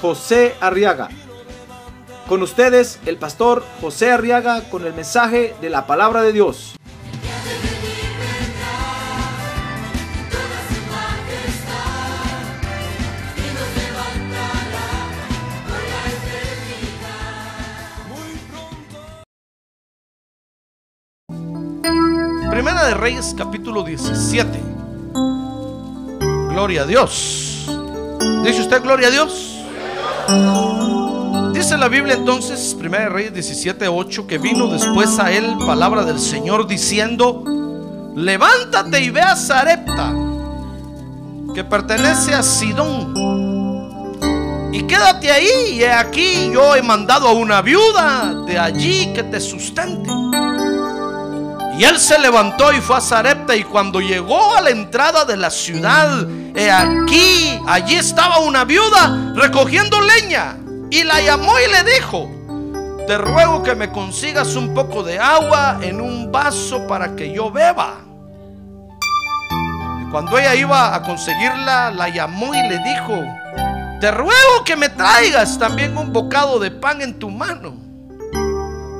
José Arriaga. Con ustedes, el pastor José Arriaga con el mensaje de la palabra de Dios. Primera de Reyes capítulo 17. Gloria a Dios. ¿Dice usted gloria a Dios? Dice la Biblia entonces, Primera de Reyes 17, 8, que vino después a él palabra del Señor diciendo, levántate y ve a Sarepta, que pertenece a Sidón, y quédate ahí, y aquí yo he mandado a una viuda de allí que te sustente. Y él se levantó y fue a Sarepta y cuando llegó a la entrada de la ciudad, he aquí, allí estaba una viuda recogiendo leña y la llamó y le dijo, te ruego que me consigas un poco de agua en un vaso para que yo beba. Y cuando ella iba a conseguirla, la llamó y le dijo, te ruego que me traigas también un bocado de pan en tu mano.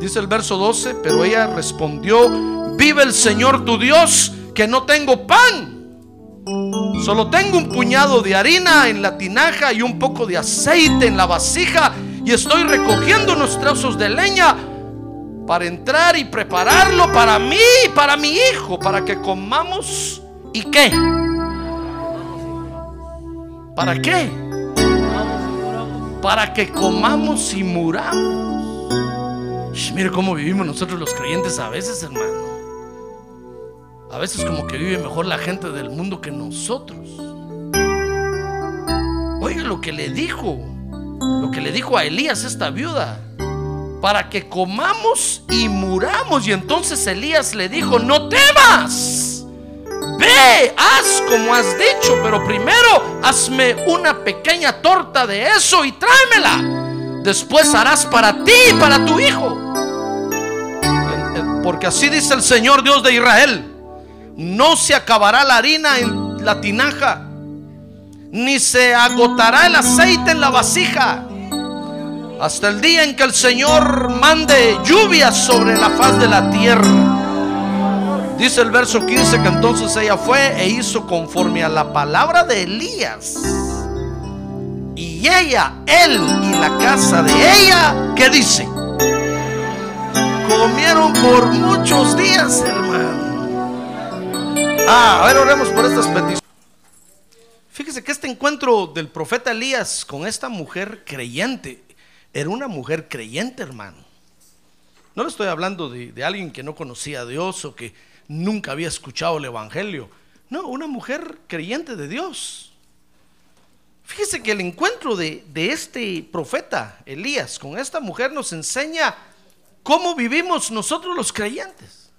Dice el verso 12, pero ella respondió, vive el Señor tu Dios, que no tengo pan. Solo tengo un puñado de harina en la tinaja y un poco de aceite en la vasija y estoy recogiendo unos trozos de leña para entrar y prepararlo para mí para mi hijo, para que comamos. ¿Y qué? ¿Para qué? Para que comamos y muramos. Sh, mire cómo vivimos nosotros los creyentes a veces, hermano. A veces como que vive mejor la gente del mundo que nosotros. Oiga lo que le dijo, lo que le dijo a Elías esta viuda, para que comamos y muramos. Y entonces Elías le dijo, no temas, ve, haz como has dicho, pero primero hazme una pequeña torta de eso y tráemela. Después harás para ti y para tu hijo. Porque así dice el Señor Dios de Israel no se acabará la harina en la tinaja, ni se agotará el aceite en la vasija, hasta el día en que el Señor mande lluvia sobre la faz de la tierra. Dice el verso 15 que entonces ella fue e hizo conforme a la palabra de Elías. Y ella, él y la casa de ella, ¿qué dice? Comieron por muchos días, hermano. Ah, a ver, oremos por estas peticiones. Fíjese que este encuentro del profeta Elías con esta mujer creyente era una mujer creyente, hermano. No le estoy hablando de, de, alguien que no conocía a Dios o que nunca había escuchado el Evangelio. No, una mujer creyente de Dios. Fíjese que el encuentro de, de este profeta Elías con esta mujer nos enseña cómo vivimos nosotros los creyentes.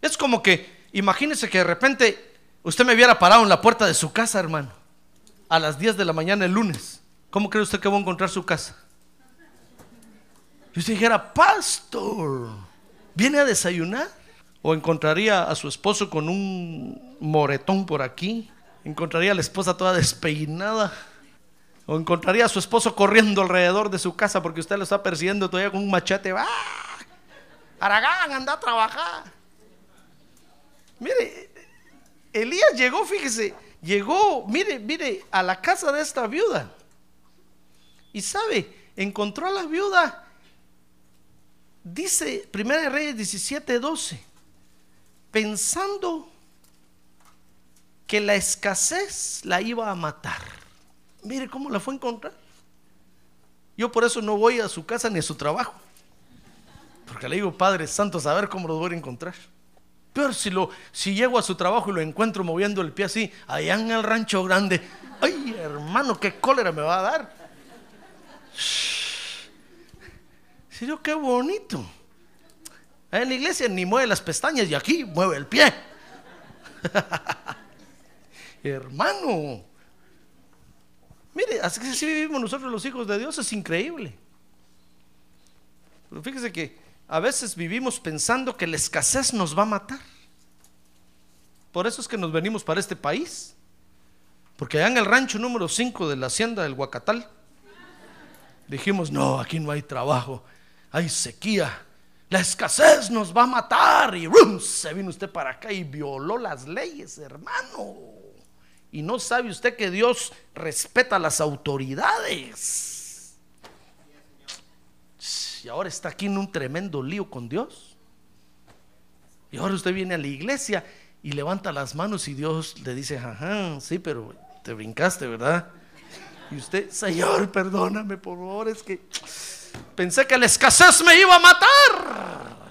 Es como que Imagínese que de repente usted me hubiera parado en la puerta de su casa, hermano, a las 10 de la mañana el lunes. ¿Cómo cree usted que va a encontrar su casa? Y usted dijera, pastor, ¿viene a desayunar? ¿O encontraría a su esposo con un moretón por aquí? ¿Encontraría a la esposa toda despeinada? ¿O encontraría a su esposo corriendo alrededor de su casa porque usted lo está persiguiendo todavía con un machete? ¡Ah! Aragán, anda a trabajar. Mire, Elías llegó, fíjese, llegó, mire, mire, a la casa de esta viuda. Y sabe, encontró a la viuda, dice 1 Reyes 17, 12, pensando que la escasez la iba a matar. Mire cómo la fue a encontrar. Yo por eso no voy a su casa ni a su trabajo. Porque le digo, Padre Santo, a ver cómo lo voy a encontrar. Peor si, lo, si llego a su trabajo y lo encuentro moviendo el pie así, allá en el rancho grande. Ay, hermano, qué cólera me va a dar. Yo, qué bonito. En la iglesia ni mueve las pestañas y aquí mueve el pie. Hermano, mire, así que si vivimos nosotros los hijos de Dios es increíble. Pero fíjese que a veces vivimos pensando que la escasez nos va a matar. Por eso es que nos venimos para este país. Porque allá en el rancho número 5 de la hacienda del Huacatal, dijimos, no, aquí no hay trabajo, hay sequía. La escasez nos va a matar. Y ¡rum! se vino usted para acá y violó las leyes, hermano. Y no sabe usted que Dios respeta las autoridades. Y ahora está aquí en un tremendo lío con Dios. Y ahora usted viene a la iglesia y levanta las manos y Dios le dice, ajá, sí, pero te brincaste, ¿verdad? Y usted, Señor, perdóname, por favor, es que pensé que la escasez me iba a matar.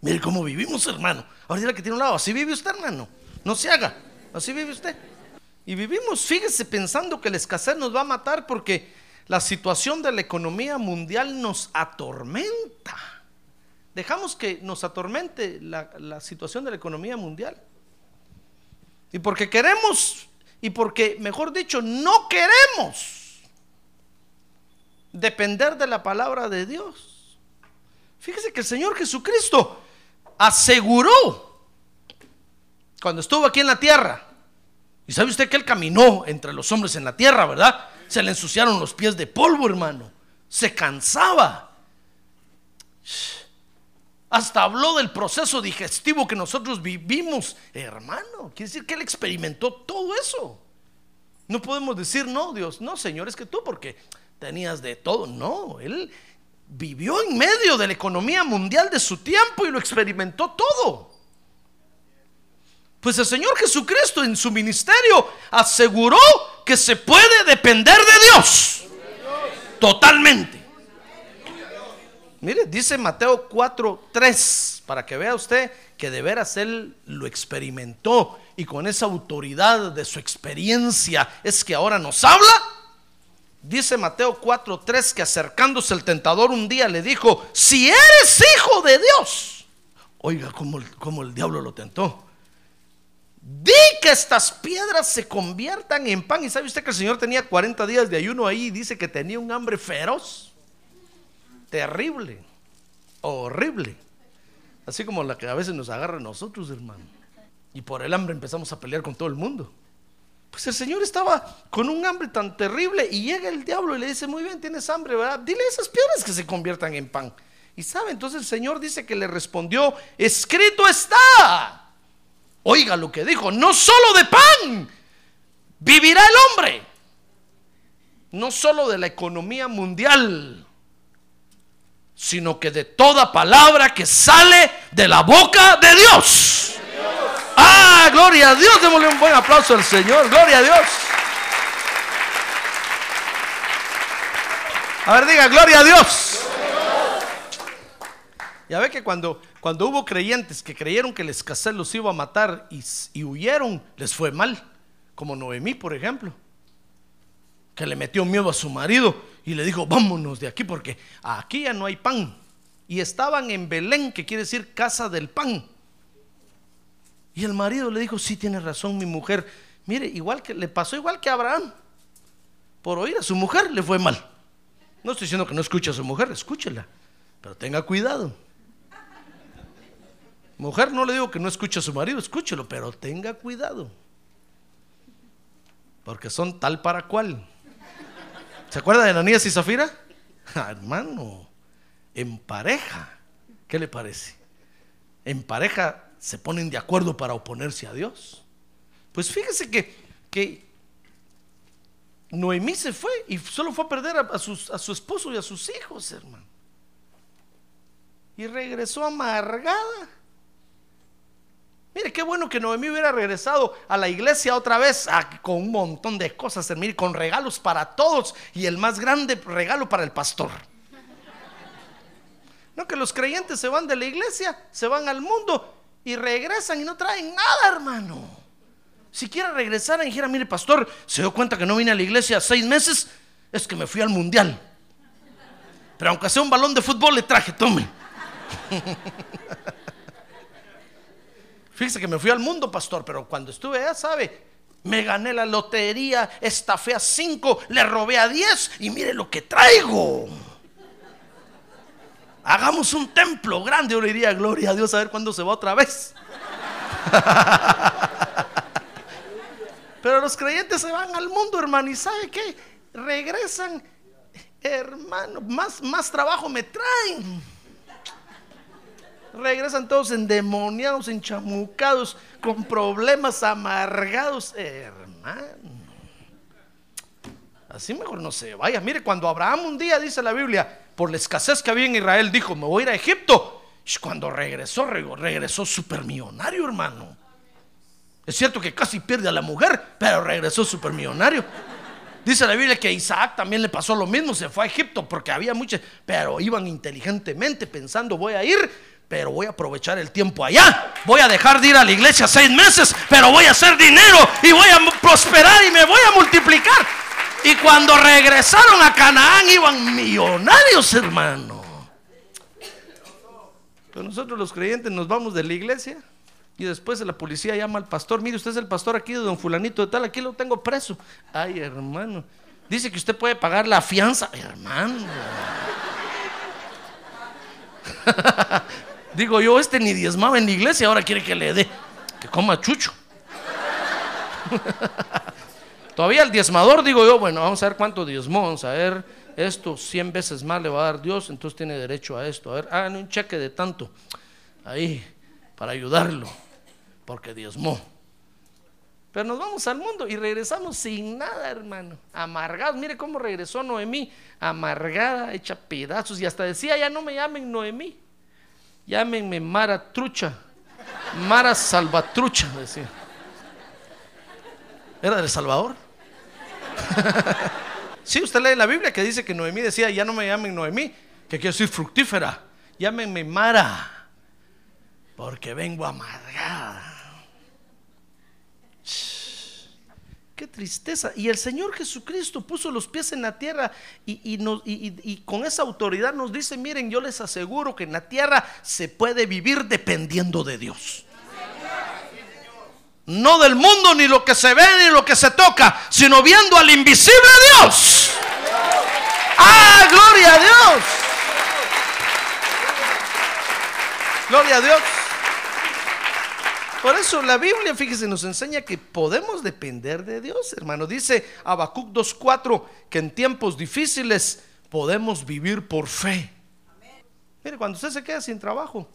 Mire cómo vivimos, hermano. Ahora dile que tiene un lado, así vive usted, hermano. No se haga, así vive usted. Y vivimos, fíjese, pensando que la escasez nos va a matar porque la situación de la economía mundial nos atormenta. Dejamos que nos atormente la, la situación de la economía mundial. Y porque queremos, y porque, mejor dicho, no queremos depender de la palabra de Dios. Fíjese que el Señor Jesucristo aseguró cuando estuvo aquí en la tierra. Y sabe usted que Él caminó entre los hombres en la tierra, ¿verdad? Se le ensuciaron los pies de polvo, hermano. Se cansaba. Hasta habló del proceso digestivo que nosotros vivimos, hermano. Quiere decir que Él experimentó todo eso. No podemos decir, no, Dios, no, Señor, es que tú porque tenías de todo. No, Él vivió en medio de la economía mundial de su tiempo y lo experimentó todo. Pues el Señor Jesucristo en su ministerio aseguró que se puede depender de Dios. Totalmente. Mire, dice Mateo 4:3, para que vea usted que de veras él lo experimentó y con esa autoridad de su experiencia es que ahora nos habla. Dice Mateo 4:3 que acercándose el tentador un día le dijo, si eres hijo de Dios, oiga cómo el diablo lo tentó. Di que estas piedras se conviertan en pan. ¿Y sabe usted que el Señor tenía 40 días de ayuno ahí y dice que tenía un hambre feroz? Terrible, horrible. Así como la que a veces nos agarra a nosotros, hermano. Y por el hambre empezamos a pelear con todo el mundo. Pues el Señor estaba con un hambre tan terrible y llega el diablo y le dice, muy bien, tienes hambre, ¿verdad? Dile a esas piedras que se conviertan en pan. Y sabe, entonces el Señor dice que le respondió, escrito está. Oiga lo que dijo, no solo de pan vivirá el hombre, no solo de la economía mundial, sino que de toda palabra que sale de la boca de Dios. Ah, gloria a Dios, démosle un buen aplauso al Señor, gloria a Dios. A ver, diga, gloria a Dios. Ya ve que cuando, cuando hubo creyentes que creyeron que la escasez los iba a matar y, huyeron, les fue mal. Como Noemí, por ejemplo, que le metió miedo a su marido y le dijo, vámonos de aquí porque aquí ya no hay pan. Y estaban en Belén, que quiere decir casa del pan. Y el marido le dijo, sí, tiene razón mi mujer. Mire, igual que le pasó igual que a Abraham. Por oír a su mujer le fue mal. No estoy diciendo que no escuche a su mujer, escúchela. Pero tenga cuidado. Mujer, no le digo que no escuche a su marido, escúchelo, pero tenga cuidado. Porque son tal para cual. ¿Se acuerda de Ananías y Zafira? Ah, hermano, en pareja, ¿qué le parece? En pareja se ponen de acuerdo para oponerse a Dios. Pues fíjese que, que Noemí se fue y solo fue a perder a, a, su esposo y a sus hijos, hermano. Y regresó amargada. Mire, qué bueno que Noemí hubiera regresado a la iglesia otra vez con un montón de cosas, mire, con regalos para todos y el más grande regalo para el pastor. No, que los creyentes se van de la iglesia, se van al mundo y regresan y no traen nada, hermano. Si quiera regresar y dijera, mire, pastor, se dio cuenta que no vine a la iglesia seis meses, Es que me fui al mundial. Pero aunque sea un balón de fútbol, le traje, tome. Fíjese que me fui al mundo, pastor, pero cuando estuve allá, ¿sabe? Me gané la lotería, estafé a cinco, le robé a diez y mire lo que traigo. Hagamos un templo grande, yo le diría, gloria a Dios, a ver cuándo se va otra vez. Pero los creyentes se van al mundo, hermano, y ¿sabe qué? Regresan, hermano, más, más trabajo me traen. Regresan todos endemoniados, enchamucados, con problemas amargados, hermano. Así mejor no se vaya. Mire, cuando Abraham un día, dice la Biblia, por la escasez que había en Israel, dijo, me voy a ir a Egipto. Cuando regresó, regresó supermillonario, hermano. Es cierto que casi pierde a la mujer, pero regresó supermillonario. Dice la Biblia que Isaac también le pasó lo mismo, se fue a Egipto porque había muchos, pero iban inteligentemente pensando, voy a ir, pero voy a aprovechar el tiempo allá. Voy a dejar de ir a la iglesia seis meses, pero voy a hacer dinero y voy a prosperar y me voy a multiplicar. Y cuando regresaron a Canaán iban millonarios, hermano. Pero nosotros los creyentes nos vamos de la iglesia y después la policía llama al pastor, mire, usted es el pastor aquí de don fulanito de tal, aquí lo tengo preso. Ay, hermano. Dice que usted puede pagar la fianza. Hermano. Digo yo, este ni diezmaba en la iglesia, ahora quiere que le dé. Que coma chucho. Todavía el diezmador, digo yo, bueno, vamos a ver cuánto diezmó, vamos a ver, esto 100 veces más le va a dar Dios, entonces tiene derecho a esto. A ver, hagan un cheque de tanto ahí para ayudarlo porque diezmó. Pero nos vamos al mundo y regresamos sin nada, hermano. Amargados. Mire cómo regresó Noemí. Amargada, hecha pedazos. Y hasta decía, ya no me llamen Noemí. Llámenme Mara Trucha. Mara Salvatrucha, decía. ¿Era del Salvador? sí, usted lee la Biblia que dice que Noemí decía, ya no me llamen Noemí, que quiero decir fructífera. Llámenme Mara, porque vengo amargada. Qué tristeza. Y el Señor Jesucristo puso los pies en la tierra y, con esa autoridad nos dice, miren, yo les aseguro que en la tierra se puede vivir dependiendo de Dios. No del mundo, ni lo que se ve, ni lo que se toca, sino viendo al invisible Dios. ¡Ah, gloria a Dios! Gloria a Dios. Por eso la Biblia, fíjese, nos enseña que podemos depender de Dios, hermano. Dice Habacuc 2.4 que en tiempos difíciles podemos vivir por fe. Mire, cuando usted se queda sin trabajo,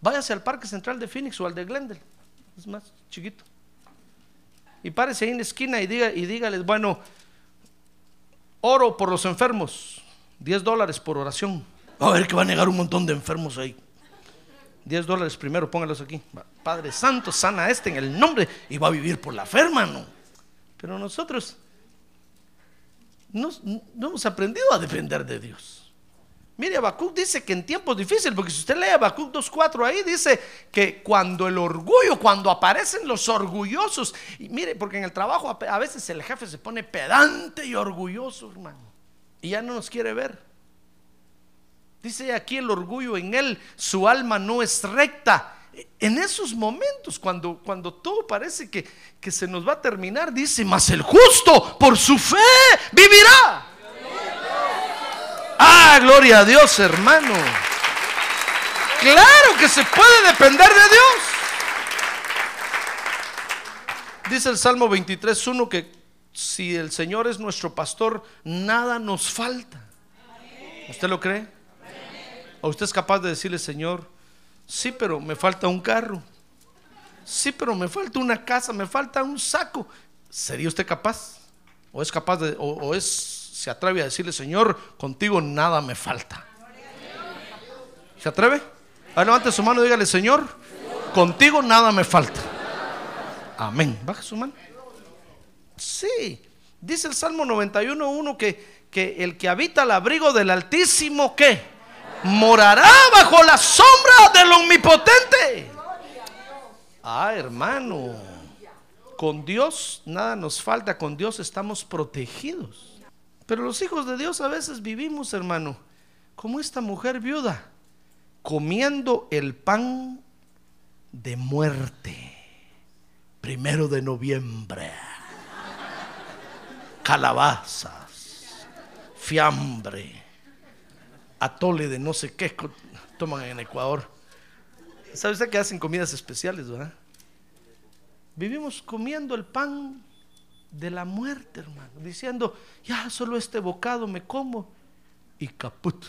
váyase al Parque Central de Phoenix o al de Glendale. Es más chiquito. Y párese ahí en la esquina y, diga, y dígales, bueno, oro por los enfermos, 10 dólares por oración. A ver que va a negar un montón de enfermos ahí. 10 dólares primero, póngalos aquí. Padre Santo, sana este en el nombre y va a vivir por la fe, hermano. Pero nosotros no, hemos aprendido a depender de Dios. Mire, Habacuc dice que en tiempos difíciles, porque si usted lee Habacuc 2.4 ahí, dice que cuando el orgullo, cuando aparecen los orgullosos, y mire, porque en el trabajo a veces el jefe se pone pedante y orgulloso, hermano, y ya no nos quiere ver. Dice aquí el orgullo en él, su alma no es recta. En esos momentos, cuando, cuando todo parece que, que se nos va a terminar, dice, mas el justo por su fe vivirá. Ah, gloria a Dios, hermano. Claro que se puede depender de Dios. Dice el Salmo 23.1 que si el Señor es nuestro pastor, nada nos falta. ¿Usted lo cree? ¿O usted es capaz de decirle, Señor, sí, pero me falta un carro? Sí, pero me falta una casa, me falta un saco. ¿Sería usted capaz? ¿O es capaz de, o, es, se atreve a decirle, Señor, contigo nada me falta? ¿Se atreve? A levante su mano y dígale, Señor, contigo nada me falta. Amén. Baja su mano. Sí. Dice el Salmo 91.1 que, que el que habita al abrigo del Altísimo, ¿qué? Morará bajo la sombra del omnipotente. Ah, hermano, con Dios nada nos falta, con Dios estamos protegidos. Pero los hijos de Dios a veces vivimos, hermano, como esta mujer viuda, comiendo el pan de muerte. Primero de noviembre. Calabazas, fiambre, atole de no sé qué toman en Ecuador. ¿Sabe usted que hacen comidas especiales, verdad? Vivimos comiendo el pan de la muerte, hermano, diciendo, ya solo este bocado me como. Y caput,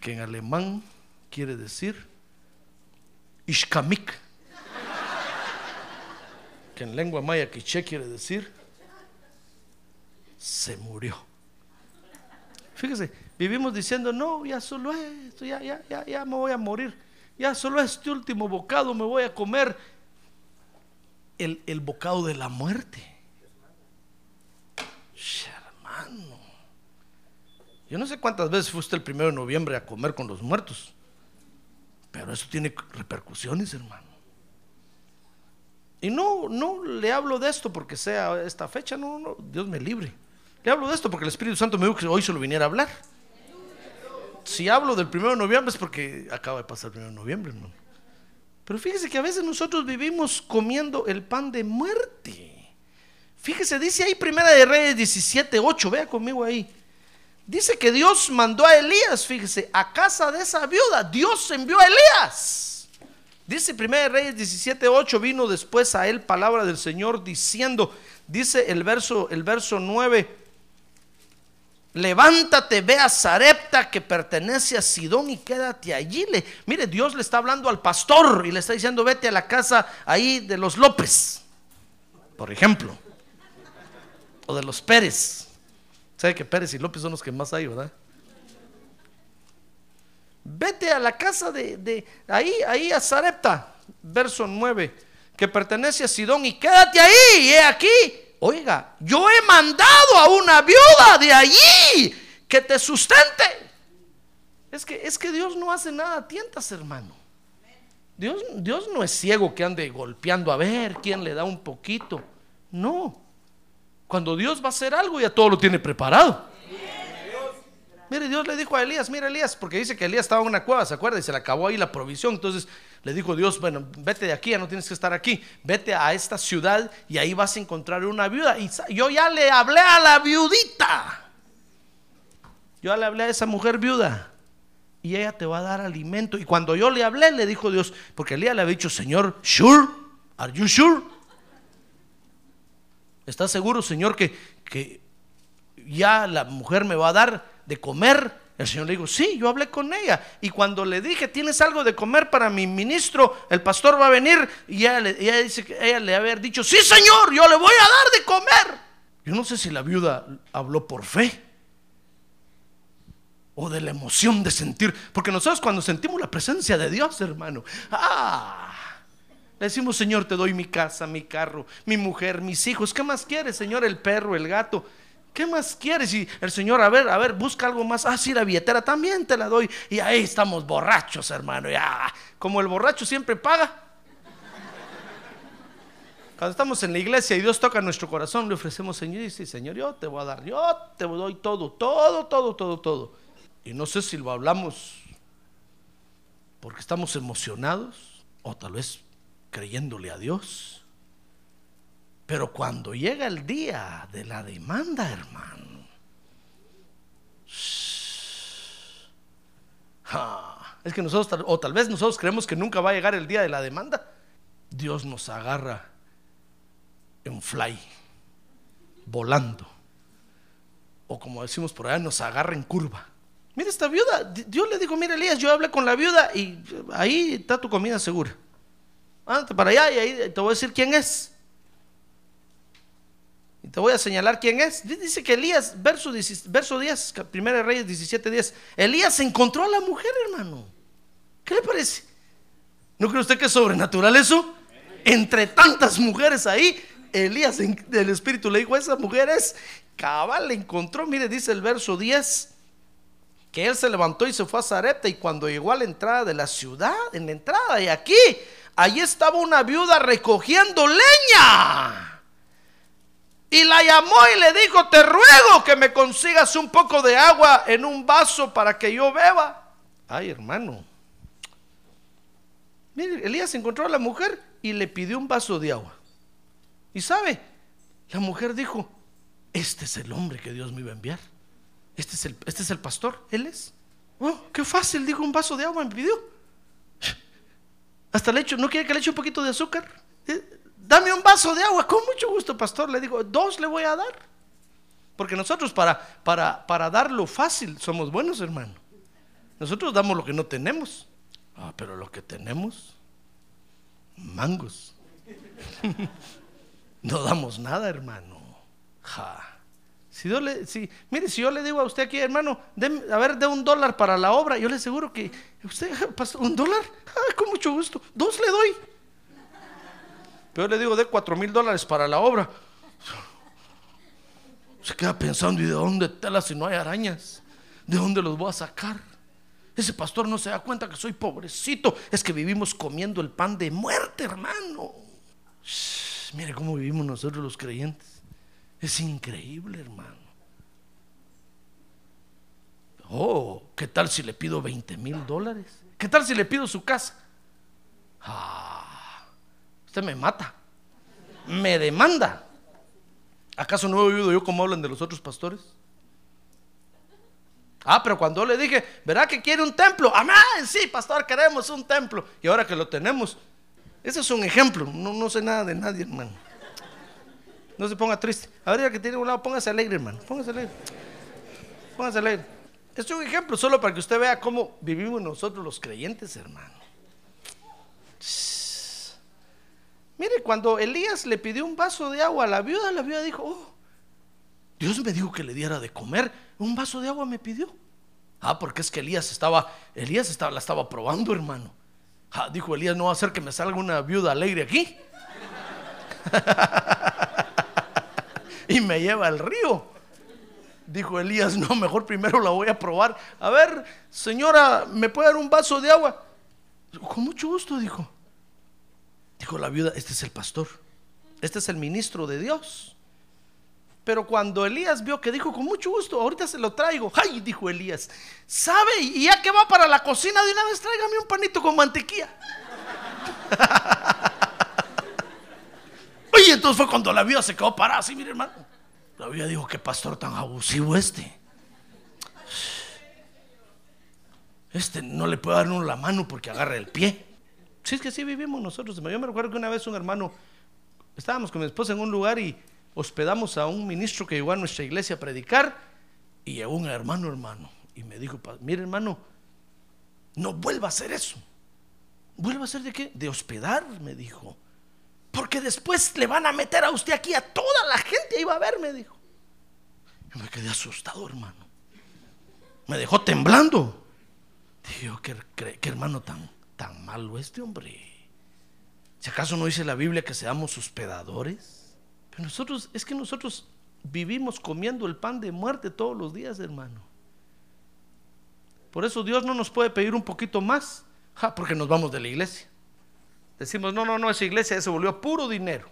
que en alemán quiere decir ishkamik, que en lengua maya quiché quiere decir se murió. Fíjese, vivimos diciendo, no, ya solo esto, ya, ya, ya, ya me voy a morir. Ya solo este último bocado me voy a comer. El, el bocado de la muerte. Hermano. Yo no sé cuántas veces fuiste el primero de noviembre a comer con los muertos. Pero eso tiene repercusiones, hermano. Y no, no le hablo de esto porque sea esta fecha, no, no, Dios me libre. Le hablo de esto porque el Espíritu Santo me dijo que hoy se lo viniera a hablar. Si hablo del primero de noviembre es porque acaba de pasar el primero de noviembre, hermano. Pero fíjese que a veces nosotros vivimos comiendo el pan de muerte. Fíjese, dice ahí Primera de Reyes 17, 8, vea conmigo ahí. Dice que Dios mandó a Elías, fíjese, a casa de esa viuda. Dios envió a Elías. Dice 1 Reyes 17, 8, vino después a él palabra del Señor diciendo, dice el verso, el verso 9, levántate, ve a Sarepta que pertenece a Sidón y quédate allí. Mire, Dios le está hablando al pastor y le está diciendo, vete a la casa ahí de los López, por ejemplo, o de los Pérez. ¿Sabe que Pérez y López son los que más hay, verdad? Vete a la casa de, de ahí, ahí a Sarepta, verso 9, que pertenece a Sidón y quédate ahí, y he aquí. Oiga, yo he mandado a una viuda de allí que te sustente. Es que, es que Dios no hace nada a tientas, hermano. Dios, Dios no es ciego que ande golpeando a ver quién le da un poquito. No. Cuando Dios va a hacer algo, ya todo lo tiene preparado. Mire, Dios le dijo a Elías, mira Elías, porque dice que Elías estaba en una cueva, ¿se acuerda? Y se le acabó ahí la provisión. Entonces le dijo Dios, bueno, vete de aquí, ya no tienes que estar aquí. Vete a esta ciudad y ahí vas a encontrar una viuda. Y yo ya le hablé a la viudita. Yo le hablé a esa mujer viuda. Y ella te va a dar alimento. Y cuando yo le hablé, le dijo Dios, porque Elías le había dicho, Señor, sure, are you sure? ¿Estás seguro, Señor, que, que ya la mujer me va a dar de comer? El Señor le dijo, sí, yo hablé con ella. Y cuando le dije, ¿tienes algo de comer para mi ministro? El pastor va a venir. Y ella, dice que ella le haber dicho, sí, Señor, yo le voy a dar de comer. Yo no sé si la viuda habló por fe o de la emoción de sentir. Porque nosotros cuando sentimos la presencia de Dios, hermano, ah, le decimos, Señor, te doy mi casa, mi carro, mi mujer, mis hijos. ¿Qué más quieres, Señor? El perro, el gato. ¿Qué más quieres? Y el Señor, a ver, a ver, busca algo más. Ah, sí, la billetera también te la doy. Y ahí estamos borrachos, hermano. Ya, como el borracho siempre paga. Cuando estamos en la iglesia y Dios toca nuestro corazón, le ofrecemos, Señor, y dice, Señor, yo te voy a dar, yo te doy todo, todo, todo, todo, todo. Y no sé si lo hablamos porque estamos emocionados o tal vez creyéndole a Dios. Pero cuando llega el día de la demanda, hermano, ja, es que nosotros, o tal vez nosotros creemos que nunca va a llegar el día de la demanda. Dios nos agarra en fly, volando. O como decimos por allá, nos agarra en curva. Mira esta viuda, Di- Dios le dijo, mira Elías, yo hablé con la viuda y ahí está tu comida segura. Ándate para allá y ahí te voy a decir quién es. Y te voy a señalar quién es. Di- Dice que Elías, verso, 10 verso 10, ca- Primera Reyes 17, 10. Elías encontró a la mujer, hermano. ¿Qué le parece? ¿No cree usted que es sobrenatural eso? Entre tantas mujeres ahí, Elías del Espíritu le dijo, esa mujer es cabal, le encontró. Mire, dice el verso 10, que él se levantó y se fue a Zarepta y cuando llegó a la entrada de la ciudad, en la entrada y aquí, allí estaba una viuda recogiendo leña. Y la llamó y le dijo, te ruego que me consigas un poco de agua en un vaso para que yo beba. Ay, hermano. Mire, Elías encontró a la mujer y le pidió un vaso de agua. Y sabe, la mujer dijo, este es el hombre que Dios me iba a enviar. Este es el, este es el pastor, él es. Oh, qué fácil, dijo un vaso de agua, me pidió. Hasta le echo, ¿no quiere que le eche un poquito de azúcar? Eh, Dame un vaso de agua, con mucho gusto, pastor. Le digo, dos le voy a dar. Porque nosotros para, para, para dar lo fácil somos buenos, hermano. Nosotros damos lo que no tenemos. Ah, pero lo que tenemos, mangos. no damos nada, hermano. Ja. Si yo le, si, mire, si yo le digo a usted aquí, hermano, a ver, de un dólar para la obra, yo le aseguro que usted, un dólar, con mucho gusto, dos le doy. Pero yo le digo, de cuatro mil dólares para la obra. Se queda pensando, ¿y de dónde tela si no hay arañas? ¿De dónde los voy a sacar? Ese pastor no se da cuenta que soy pobrecito. Es que vivimos comiendo el pan de muerte, hermano. Mire cómo vivimos nosotros los creyentes. Es increíble, hermano. Oh, ¿qué tal si le pido 20 mil dólares? ¿Qué tal si le pido su casa? Ah, usted me mata. Me demanda. ¿Acaso no he oído yo cómo hablan de los otros pastores? Ah, pero cuando le dije, ¿verdad que quiere un templo? Amén, sí, pastor, queremos un templo. Y ahora que lo tenemos, ese es un ejemplo. No, no sé nada de nadie, hermano. No se ponga triste. Ahora que tiene un lado, póngase alegre, hermano. Póngase alegre. Póngase alegre. Es un ejemplo solo para que usted vea cómo vivimos nosotros los creyentes, hermano. Mire, cuando Elías le pidió un vaso de agua a la viuda, la viuda dijo, oh, Dios me dijo que le diera de comer. Un vaso de agua me pidió. Ah, porque es que Elías estaba, Elías estaba, la estaba probando, hermano. Ah, dijo Elías, no va a hacer que me salga una viuda alegre aquí. y me lleva al río. Dijo Elías, no, mejor primero la voy a probar. A ver, señora, ¿me puede dar un vaso de agua? Con mucho gusto, dijo. Dijo la viuda, este es el pastor, este es el ministro de Dios. Pero cuando Elías vio que dijo, con mucho gusto, ahorita se lo traigo. ¡Ay! Dijo Elías, ¿sabe? Y ya que va para la cocina, de una vez tráigame un panito con mantequilla. Oye, entonces fue cuando la viuda se quedó parada así, mire hermano. La viuda dijo, qué pastor tan abusivo este. Este no le puede dar uno la mano porque agarra el pie. Sí, es que así vivimos nosotros. Yo me recuerdo que una vez un hermano, estábamos con mi esposa en un lugar y hospedamos a un ministro que llegó a nuestra iglesia a predicar y llegó un hermano, hermano, y me dijo, "Pa- mire hermano, no vuelva a hacer eso. ¿Vuelva a hacer de qué? De hospedar, me dijo. Porque después le van a meter a usted aquí a toda la gente va a ver, me dijo. Yo me quedé asustado, hermano. Me dejó temblando. Yo, qué, qué- qué hermano tan, tan malo este hombre. Si acaso no dice la Biblia que seamos hospedadores. Pero nosotros, es que nosotros vivimos comiendo el pan de muerte todos los días, hermano. Por eso Dios no nos puede pedir un poquito más, ja, porque nos vamos de la iglesia. Decimos, no, no, no, esa iglesia se volvió puro dinero.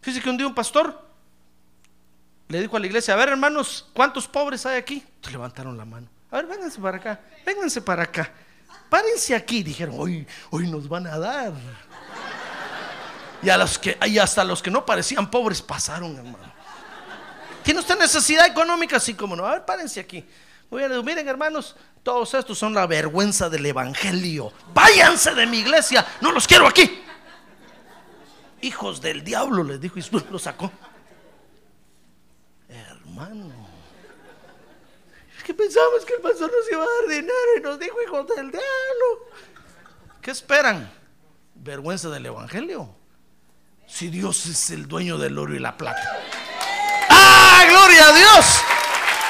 Fíjese que un día un pastor le dijo a la iglesia, a ver hermanos, ¿cuántos pobres hay aquí? Entonces levantaron la mano. A ver, vénganse para acá, vénganse para acá. Párense aquí, dijeron, hoy, hoy nos van a dar. Y, a los que, y hasta los que no parecían pobres pasaron, hermano. ¿Tiene usted necesidad económica? Así como no. A ver, párense aquí. Muy bien, miren, hermanos, todos estos son la vergüenza del evangelio. Váyanse de mi iglesia, no los quiero aquí. Hijos del diablo, les dijo y lo sacó. Hermano. Es que pensamos que el pastor nos iba a dar dinero y nos dijo hijos del diablo. ¿Qué esperan? Vergüenza del evangelio. Si Dios es el dueño del oro y la plata. ¡Ah, gloria a Dios!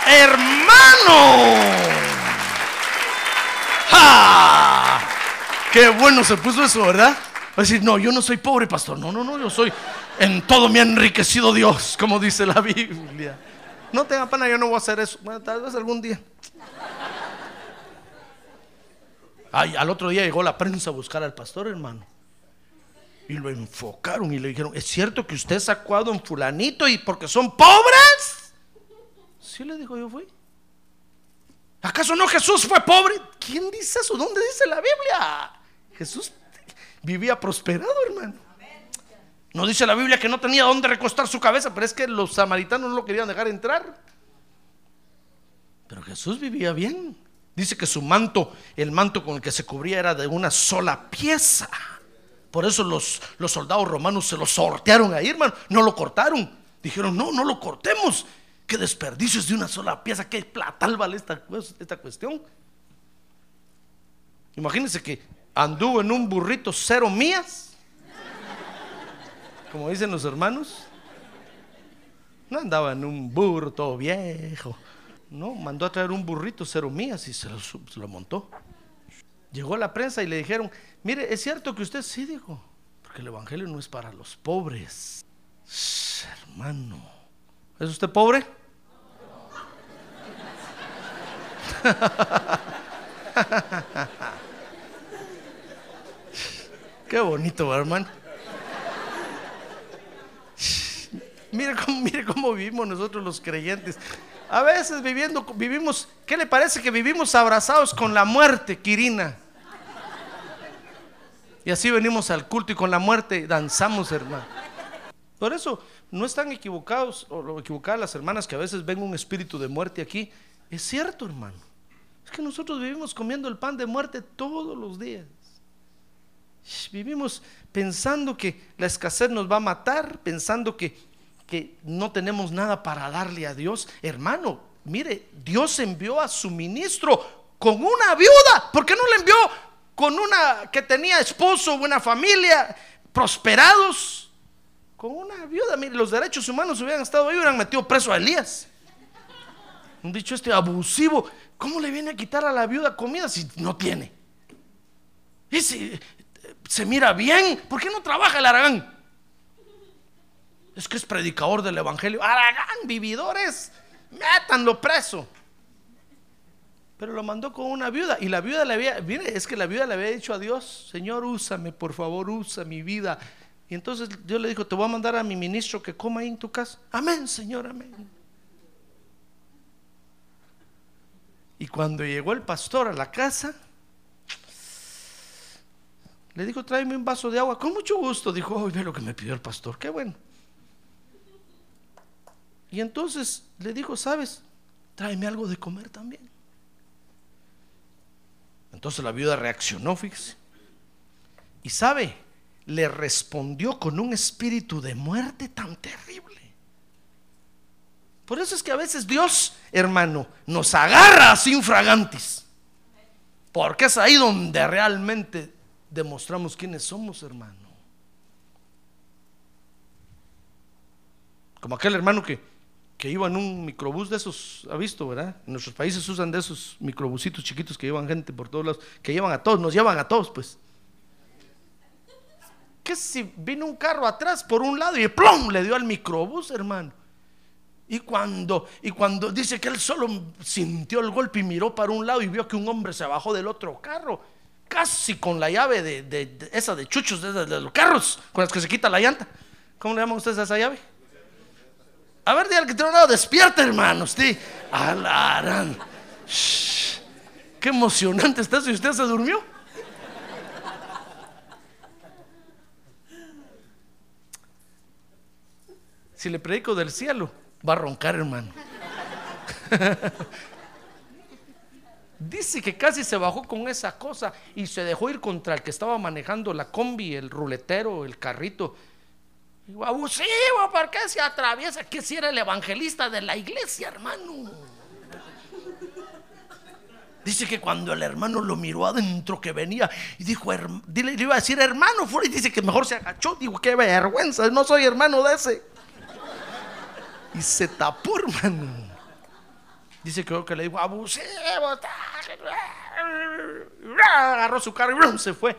Hermano. ¡Ja! Qué bueno se puso eso, ¿verdad? Va a decir, no, yo no soy pobre, pastor. No, no, no, yo soy. En todo me ha enriquecido Dios, como dice la Biblia. No tenga pena, yo no voy a hacer eso. Bueno, tal vez algún día. Ay, al otro día llegó la prensa a buscar al pastor, hermano. y lo enfocaron y le dijeron, ¿es cierto que usted ha actuado en fulanito y porque son pobres? Sí le dijo, yo fui. ¿Acaso no Jesús fue pobre? ¿Quién dice eso? ¿Dónde dice la Biblia? Jesús vivía prosperado, hermano. No dice la Biblia que no tenía dónde recostar su cabeza, pero es que los samaritanos no lo querían dejar entrar. Pero Jesús vivía bien. Dice que su manto, el manto con el que se cubría era de una sola pieza. Por eso los, soldados romanos se lo sortearon ahí, hermano. No lo cortaron. Dijeron, no, no lo cortemos. Qué desperdicios de una sola pieza. Qué platal vale esta, esta cuestión. Imagínense que anduvo en un burrito cero mías. Como dicen los hermanos. No andaba en un burro todo viejo. No, mandó a traer un burrito cero mías y se lo, montó. Llegó la prensa y le dijeron, mire, es cierto que usted sí dijo, porque el Evangelio no es para los pobres. Hermano, ¿es usted pobre? Qué bonito, hermano. Mire cómo, vivimos nosotros los creyentes. A veces viviendo, vivimos, ¿qué le parece que vivimos abrazados con la muerte, Quirina? Y así venimos al culto y con la muerte danzamos, hermano. Por eso no están equivocados o equivocadas las hermanas que a veces ven un espíritu de muerte aquí. Es cierto, hermano. Es que nosotros vivimos comiendo el pan de muerte todos los días. Vivimos pensando que la escasez nos va a matar, pensando que, que no tenemos nada para darle a Dios. Hermano, mire, Dios envió a su ministro con una viuda. ¿Por qué no le envió con una que tenía esposo, buena familia, prosperados? Con una viuda. Mire, los derechos humanos hubieran estado ahí, hubieran metido preso a Elías. Un dicho este abusivo. ¿Cómo le viene a quitar a la viuda comida si no tiene? Y si se mira bien, ¿por qué no trabaja el Aragán? Es que es predicador del Evangelio. Aragán, vividores, métanlo preso. Pero lo mandó con una viuda. Y la viuda le había, mire, es que la viuda le había dicho a Dios, Señor, úsame, por favor, usa mi vida. Y entonces Dios le dijo, te voy a mandar a mi ministro que coma ahí en tu casa. Amén, Señor, amén. Y cuando llegó el pastor a la casa, le dijo, tráeme un vaso de agua. Con mucho gusto, dijo, oh, ve lo que me pidió el pastor, qué bueno. Y entonces le dijo, sabes, tráeme algo de comer también. Entonces la viuda reaccionó, fíjese. Y sabe, le respondió con un espíritu de muerte tan terrible. Por eso es que a veces Dios, hermano, nos agarra sin fragantes. Porque es ahí donde realmente demostramos quiénes somos, hermano. Como aquel hermano que, que iba en un microbús de esos, ha visto, ¿verdad? En nuestros países usan de esos microbusitos chiquitos que llevan gente por todos lados, que llevan a todos, nos llevan a todos, pues. ¿Qué si vino un carro atrás por un lado y plom le dio al microbús, hermano? Y cuando, y cuando dice que él solo sintió el golpe y miró para un lado y vio que un hombre se bajó del otro carro, casi con la llave de, de- de- esa de chuchos de, de los carros, con las que se quita la llanta. ¿Cómo le llaman ustedes a esa llave? A ver, dígale que tiene un lado, despierta, hermano. Usted, alarán. Shh. Qué emocionante está si usted se durmió. Si le predico del cielo, va a roncar, hermano. Dice que casi se bajó con esa cosa y se dejó ir contra el que estaba manejando la combi, el ruletero, el carrito. Digo, abusivo, ¿por qué se atraviesa? Que si era el evangelista de la iglesia, hermano. Dice que cuando el hermano lo miró adentro que venía y dijo, "Herm- dile, le iba a decir hermano, fuera", y dice que mejor se agachó. Digo, qué vergüenza, no soy hermano de ese. Y se tapó, hermano. Dice creo que le dijo, abusivo. ta- Agarró su carro y se fue.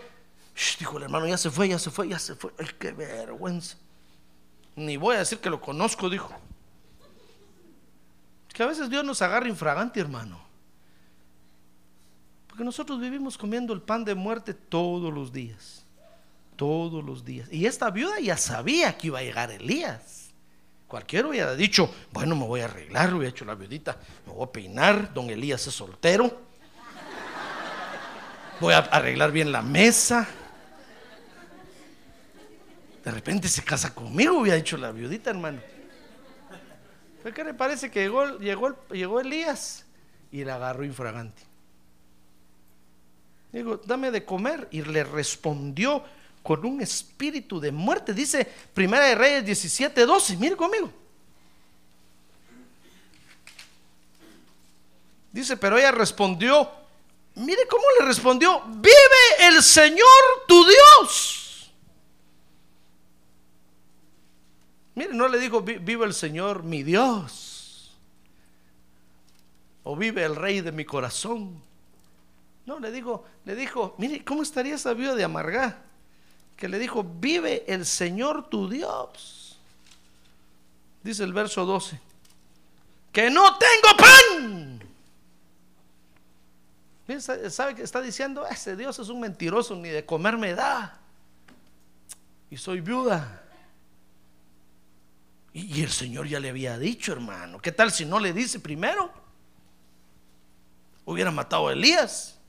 Dijo el hermano, ya se fue, ya se fue, ya se fue. Ay, qué vergüenza. Ni voy a decir que lo conozco, dijo. Es que a veces Dios nos agarra infragante, hermano. Porque nosotros vivimos comiendo el pan de muerte todos los días. todos los días. Y esta viuda ya sabía que iba a llegar Elías. Cualquiera hubiera dicho, bueno, me voy a arreglar, hubiera hecho la viudita, me voy a peinar, don Elías es soltero, voy a arreglar bien la mesa. De repente se casa conmigo, hubiera dicho la viudita, hermano. ¿Pero qué le parece que llegó, llegó, llegó Elías y la agarró infragante? Digo, dame de comer. Y le respondió con un espíritu de muerte. Dice Primera de Reyes 17, 12. Mire conmigo. Dice, pero ella respondió, mire cómo le respondió, vive el Señor tu Dios. Mire, no le dijo, vive el Señor mi Dios. O vive el Rey de mi corazón. No, le dijo, le dijo, mire, ¿cómo estaría esa viuda de amargar? Que le dijo, vive el Señor tu Dios. Dice el verso 12, que no tengo pan. ¿Sabe que está diciendo? Ese Dios es un mentiroso, ni de comer me da. Y soy viuda. Y, el Señor ya le había dicho, hermano. ¿Qué tal si no le dice primero? Hubiera matado a Elías.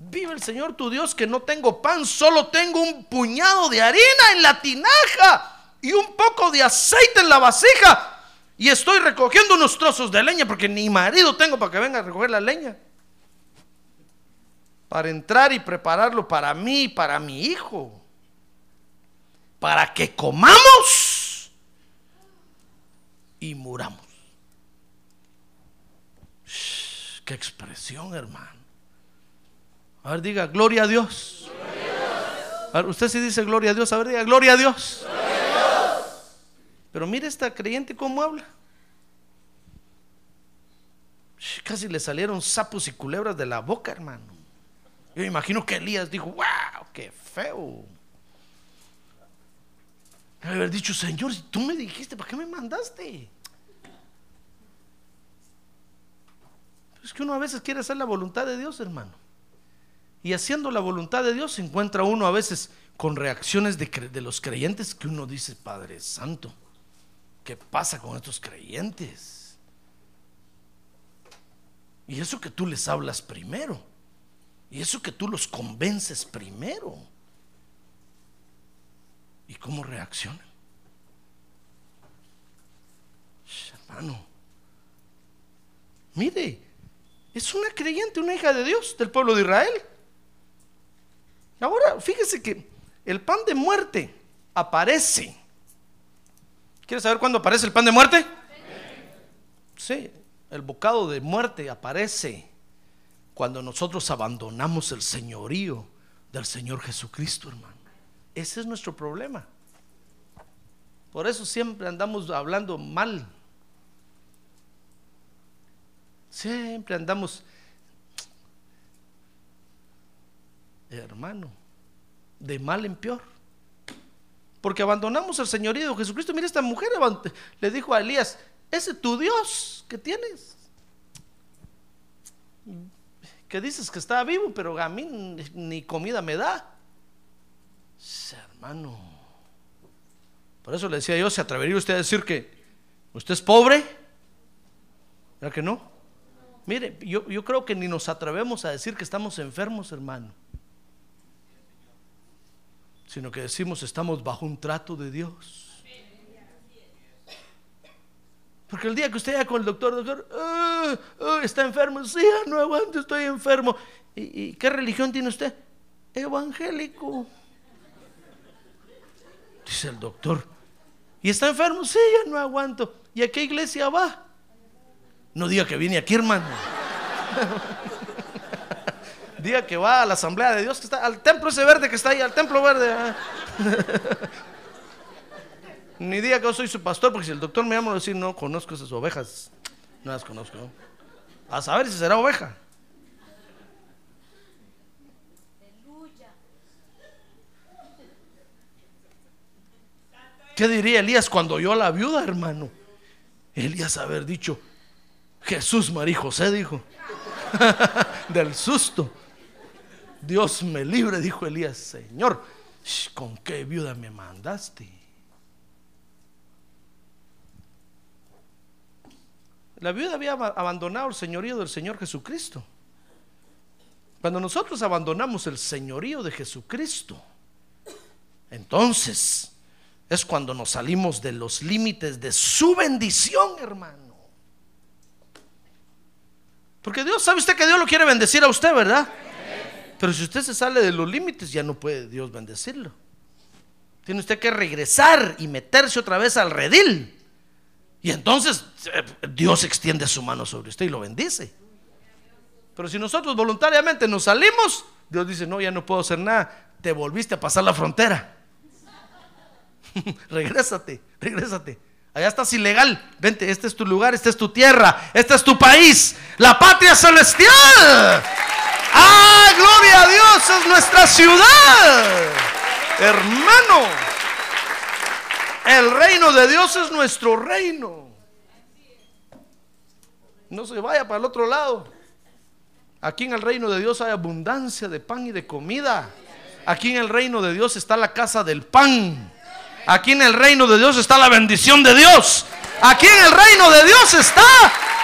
Vive el Señor tu Dios que no tengo pan, solo tengo un puñado de harina en la tinaja y un poco de aceite en la vasija. Y estoy recogiendo unos trozos de leña porque ni marido tengo para que venga a recoger la leña. Para entrar y prepararlo para mí y para mi hijo. Para que comamos y muramos. qué expresión, hermano. A ver, diga, gloria a Dios. A usted sí dice gloria a Dios. A ver, diga, gloria a Dios. Pero mire esta creyente cómo habla. Casi le salieron sapos y culebras de la boca, hermano. Yo imagino que Elías dijo, wow, qué feo. Haber dicho, Señor, si tú me dijiste, ¿para qué me mandaste? Es que uno a veces quiere hacer la voluntad de Dios, hermano. Y haciendo la voluntad de Dios se encuentra uno a veces con reacciones de, los creyentes que uno dice, Padre Santo, ¿qué pasa con estos creyentes? Y eso que tú les hablas primero. Y eso que tú los convences primero. ¿Y cómo reaccionan? Hermano, mire, es una creyente, una hija de Dios del pueblo de Israel. Ahora, fíjese que el pan de muerte aparece. ¿Quieres saber cuándo aparece el pan de muerte? Sí, el bocado de muerte aparece cuando nosotros abandonamos el señorío del Señor Jesucristo, hermano. Ese es nuestro problema. Por eso siempre andamos hablando mal. Siempre andamos hermano, de mal en peor. Porque abandonamos al señorío Jesucristo. Mira, esta mujer le dijo a Elías, ese es tu Dios que tienes. Que dices que está vivo, pero a mí ni comida me da. Hermano. Por eso le decía yo, ¿se atrevería usted a decir que usted es pobre? ¿Verdad que no? Mire, yo, yo creo que ni nos atrevemos a decir que estamos enfermos, hermano sino que decimos estamos bajo un trato de Dios. Porque el día que usted vaya con el doctor, doctor, ah, ah, está enfermo, sí, no aguanto, estoy enfermo. ¿Y, qué religión tiene usted? Evangélico. Dice el doctor. ¿Y está enfermo? Sí, ya no aguanto. ¿Y a qué iglesia va? No diga que viene aquí, hermano. Diga que va a la asamblea de Dios que está, al templo ese verde que está ahí, al templo verde. Ah. Ni diga que yo soy su pastor, porque si el doctor me llama a decir, no conozco esas ovejas, no las conozco. A saber si será oveja. ¿Qué diría Elías cuando oyó a la viuda, hermano? Elías haber dicho, Jesús, María José dijo, del susto. Dios me libre, dijo Elías, Señor, ¿con qué viuda me mandaste? La viuda había aba- abandonado el señorío del Señor Jesucristo. Cuando nosotros abandonamos el señorío de Jesucristo, entonces es cuando nos salimos de los límites de su bendición, hermano. Porque Dios, ¿sabe usted que Dios lo quiere bendecir a usted, verdad? Pero si usted se sale de los límites, ya no puede Dios bendecirlo. Tiene usted que regresar y meterse otra vez al redil. Y entonces eh, Dios extiende su mano sobre usted y lo bendice. Pero si nosotros voluntariamente nos salimos, Dios dice, no, ya no puedo hacer nada. Te volviste a pasar la frontera. regrésate, regrésate. Allá estás ilegal. Vente, este es tu lugar, esta es tu tierra, este es tu país, la patria celestial. Ah, gloria a Dios, es nuestra ciudad. Hermano, el reino de Dios es nuestro reino. No se vaya para el otro lado. Aquí en el reino de Dios hay abundancia de pan y de comida. Aquí en el reino de Dios está la casa del pan. Aquí en el reino de Dios está la bendición de Dios. Aquí en el reino de Dios está,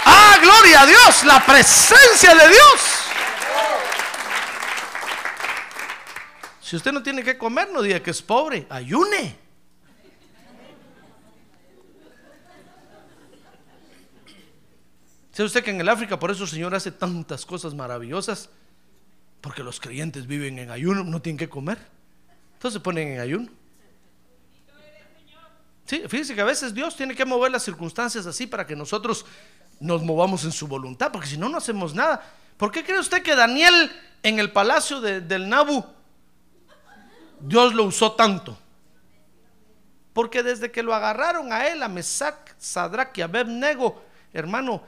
ah, gloria a Dios, la presencia de Dios. Si usted no tiene que comer, no diga que es pobre, ayune. ¿Sabe usted que en el África por eso el Señor hace tantas cosas maravillosas? Porque los creyentes viven en ayuno, no tienen que comer. Entonces se ponen en ayuno. Sí, fíjese que a veces Dios tiene que mover las circunstancias así para que nosotros nos movamos en su voluntad, porque si no, no hacemos nada. ¿Por qué cree usted que Daniel en el palacio de- del Nabu, Dios lo usó tanto? Porque desde que lo agarraron a él, a Mesac, Sadrach y Abednego, hermano,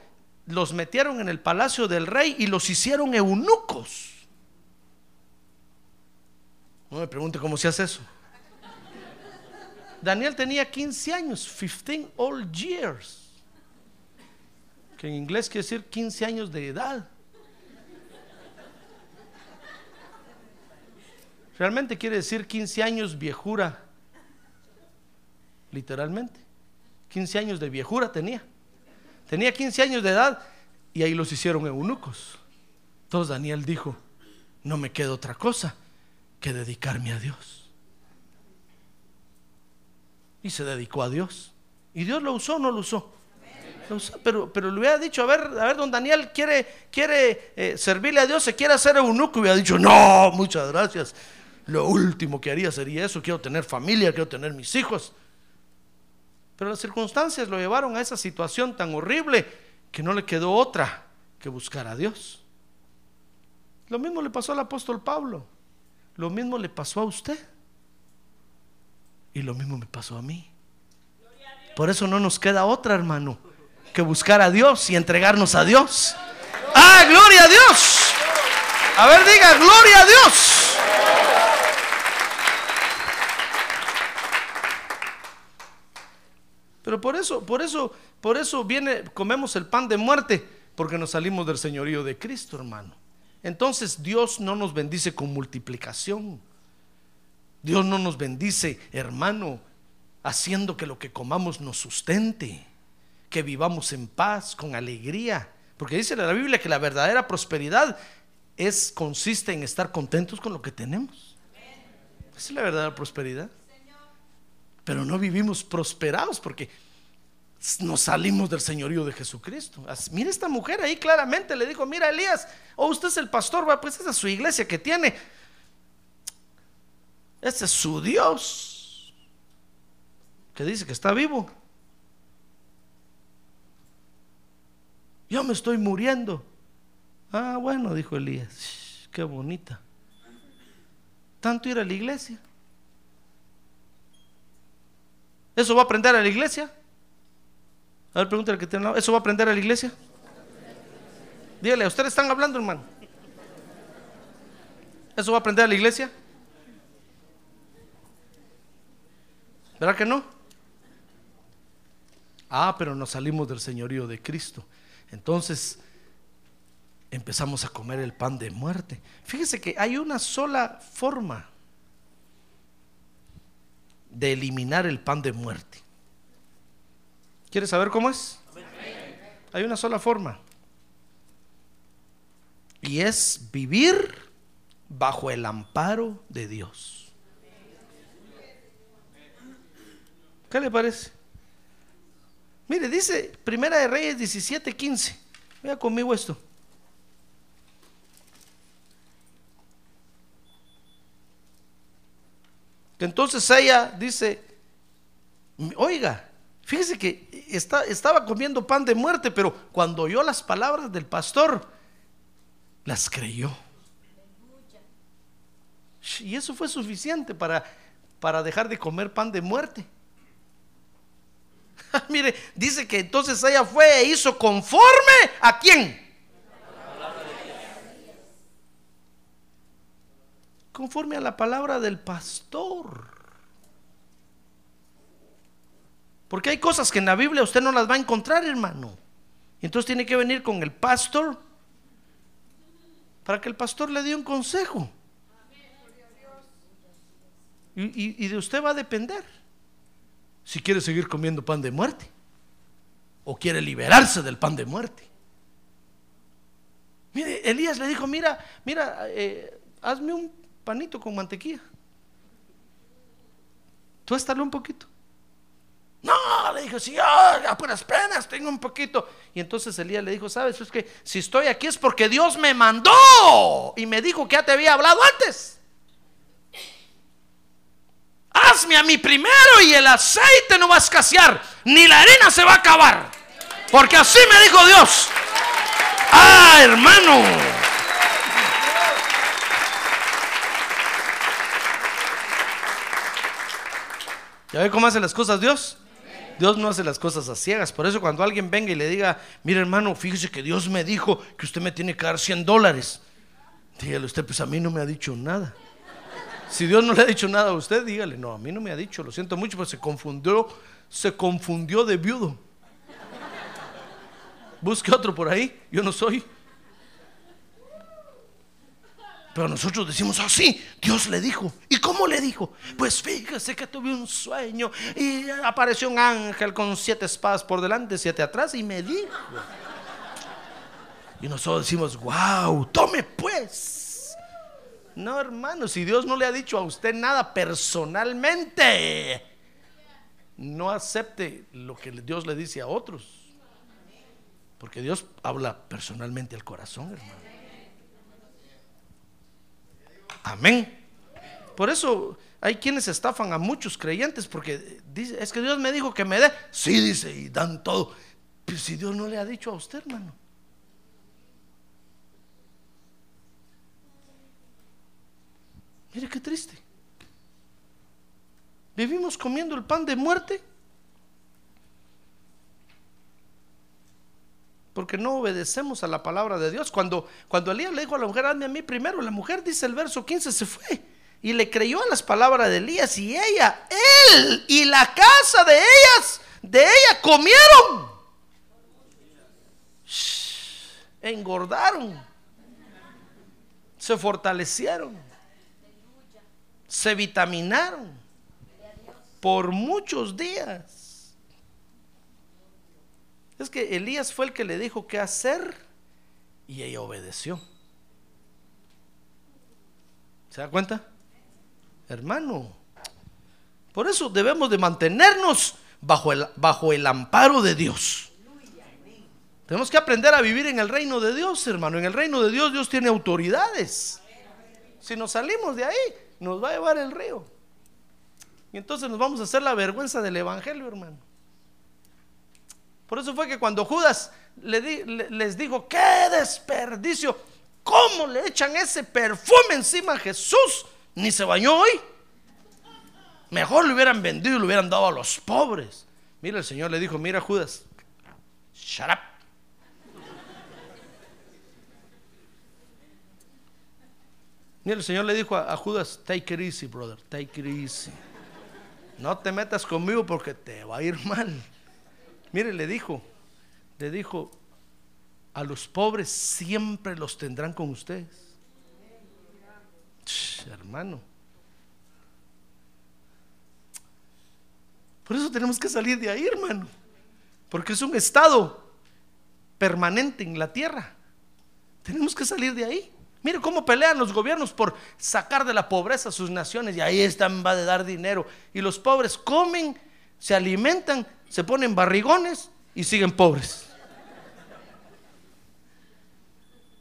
los metieron en el palacio del rey y los hicieron eunucos. No me pregunte cómo se hace eso. Daniel tenía 15 años, 15 old years, que en inglés quiere decir 15 años de edad. Realmente quiere decir 15 años viejura, literalmente. 15 años de viejura tenía. Tenía 15 años de edad y ahí los hicieron eunucos. Entonces Daniel dijo, no me queda otra cosa que dedicarme a Dios. Y se dedicó a Dios. ¿Y Dios lo usó o no lo usó? Pero, pero le hubiera dicho, a ver, a ver, don Daniel quiere, quiere eh, servirle a Dios, se quiere hacer eunuco. Y hubiera dicho, no, muchas gracias. Lo último que haría sería eso. Quiero tener familia, quiero tener mis hijos. Pero las circunstancias lo llevaron a esa situación tan horrible que no le quedó otra que buscar a Dios. Lo mismo le pasó al apóstol Pablo. Lo mismo le pasó a usted. Y lo mismo me pasó a mí. Por eso no nos queda otra, hermano, que buscar a Dios y entregarnos a Dios. ¡Ah, gloria a Dios! A ver, diga, gloria a Dios. Pero por eso, por eso, por eso viene, comemos el pan de muerte, porque nos salimos del señorío de Cristo, hermano. Entonces Dios no nos bendice con multiplicación. Dios no nos bendice, hermano, haciendo que lo que comamos nos sustente, que vivamos en paz, con alegría. Porque dice la Biblia que la verdadera prosperidad es consiste en estar contentos con lo que tenemos. Esa es la verdadera prosperidad. Pero no vivimos prosperados porque nos salimos del señorío de Jesucristo. Mira esta mujer ahí claramente le dijo, mira Elías, o usted es el pastor, va, pues esa es su iglesia que tiene. Ese es su Dios, que dice que está vivo. Yo me estoy muriendo. Ah, bueno, dijo Elías, "Shh, qué bonita. Tanto ir a la iglesia. ¿Eso va a aprender a la iglesia? A ver, pregúntale al que tiene ¿Eso va a aprender a la iglesia? Dígale, ¿a ustedes están hablando, hermano? ¿Eso va a aprender a la iglesia? ¿Verdad que no? Ah, pero nos salimos del señorío de Cristo. Entonces, empezamos a comer el pan de muerte. Fíjese que hay una sola forma de eliminar el pan de muerte. ¿Quieres saber cómo es? Hay una sola forma. Y es vivir bajo el amparo de Dios. ¿Qué le parece? Mire, dice Primera de Reyes 17, 15. Vea conmigo esto. Entonces ella dice, oiga, fíjese que está, estaba comiendo pan de muerte, pero cuando oyó las palabras del pastor, las creyó. Y eso fue suficiente para, para dejar de comer pan de muerte. Mire, dice que entonces ella fue e hizo conforme a quién. Conforme a la palabra del pastor. Porque hay cosas que en la Biblia usted no las va a encontrar, hermano. Entonces tiene que venir con el pastor para que el pastor le dé un consejo. Y, de usted va a depender si quiere seguir comiendo pan de muerte o quiere liberarse del pan de muerte. Mire, Elías le dijo, mira, mira, eh, hazme un panito con mantequilla. Tú estale un poquito. No, le dijo, sí, a puras penas tengo un poquito. Y entonces Elías le dijo, sabes, es que si estoy aquí es porque Dios me mandó y me dijo que ya te había hablado antes hazme a mí primero y el aceite no va a escasear, ni la arena se va a acabar. Porque así me dijo Dios. Ah, hermano. ¿Ya cómo hace las cosas Dios? Dios no hace las cosas a ciegas. Por eso cuando alguien venga y le diga, mire hermano, fíjese que Dios me dijo que usted me tiene que dar 100 dólares. Dígale usted, pues a mí no me ha dicho nada. Si Dios no le ha dicho nada a usted, dígale, no, a mí no me ha dicho, lo siento mucho, pero se confundió, se confundió de viudo. Busque otro por ahí, yo no soy. Pero nosotros decimos, ah, sí, Dios le dijo. ¿Y cómo le dijo? Pues fíjese que tuve un sueño y apareció un ángel con siete espadas por delante, siete atrás y me dijo. Y nosotros decimos, wow, tome pues. No, hermano, si Dios no le ha dicho a usted nada personalmente, no acepte lo que Dios le dice a otros. Porque Dios habla personalmente al corazón, hermano. Amén. Por eso hay quienes estafan a muchos creyentes porque dice, es que Dios me dijo que me dé. Sí, dice, y dan todo. Pero si Dios no le ha dicho a usted, hermano. Mire qué triste. Vivimos comiendo el pan de muerte porque no obedecemos a la palabra de Dios. Cuando, cuando Elías le dijo a la mujer, hazme a mí primero, la mujer dice el verso 15, se fue y le creyó a las palabras de Elías y ella, él y la casa de ellas, de ella comieron. engordaron, se fortalecieron se vitaminaron por muchos días. Es que Elías fue el que le dijo qué hacer y ella obedeció. ¿Se da cuenta? Hermano, por eso debemos de mantenernos bajo el, bajo el amparo de Dios. Tenemos que aprender a vivir en el reino de Dios, hermano. En el reino de Dios Dios tiene autoridades. Si nos salimos de ahí, nos va a llevar el río. Y entonces nos vamos a hacer la vergüenza del Evangelio, hermano. Por eso fue que cuando Judas les dijo, qué desperdicio, ¿cómo le echan ese perfume encima a Jesús? Ni se bañó hoy. Mejor lo hubieran vendido y lo hubieran dado a los pobres. Mira, el Señor le dijo, mira Judas, shut up. Mira, el Señor le dijo a, Judas, take it easy, brother, take it easy. No te metas conmigo porque te va a ir mal. Mire, le dijo, le dijo, a los pobres siempre los tendrán con ustedes. Hermano. Por eso tenemos que salir de ahí, hermano. Porque es un estado permanente en la tierra. Tenemos que salir de ahí. Mire cómo pelean los gobiernos por sacar de la pobreza a sus naciones y ahí están, va de dar dinero. Y los pobres comen, se alimentan, se ponen barrigones y siguen pobres.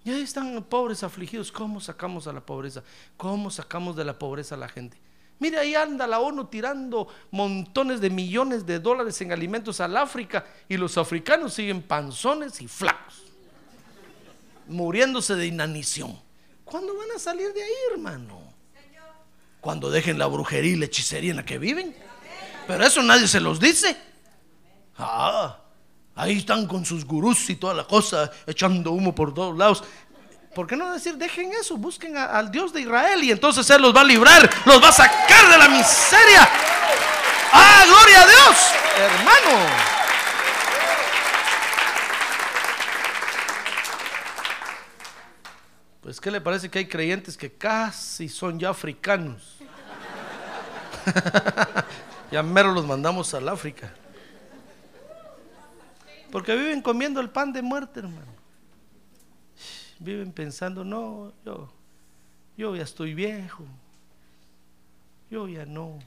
Y ahí están pobres afligidos. ¿Cómo sacamos a la pobreza? ¿Cómo sacamos de la pobreza a la gente? Mire, ahí anda la ONU tirando montones de millones de dólares en alimentos al África y los africanos siguen panzones y flacos, muriéndose de inanición. ¿Cuándo van a salir de ahí, hermano? Cuando dejen la brujería y la hechicería en la que viven. Pero eso nadie se los dice. Ah, ahí están con sus gurús y toda la cosa, echando humo por todos lados. ¿Por qué no decir, dejen eso, busquen al Dios de Israel y entonces Él los va a librar, los va a sacar de la miseria? ¡Ah, gloria a Dios, hermano! Pues, ¿qué le parece que hay creyentes que casi son ya africanos? ya mero los mandamos al África. Porque viven comiendo el pan de muerte, hermano. Viven pensando, no, yo, yo ya estoy viejo. Yo ya no.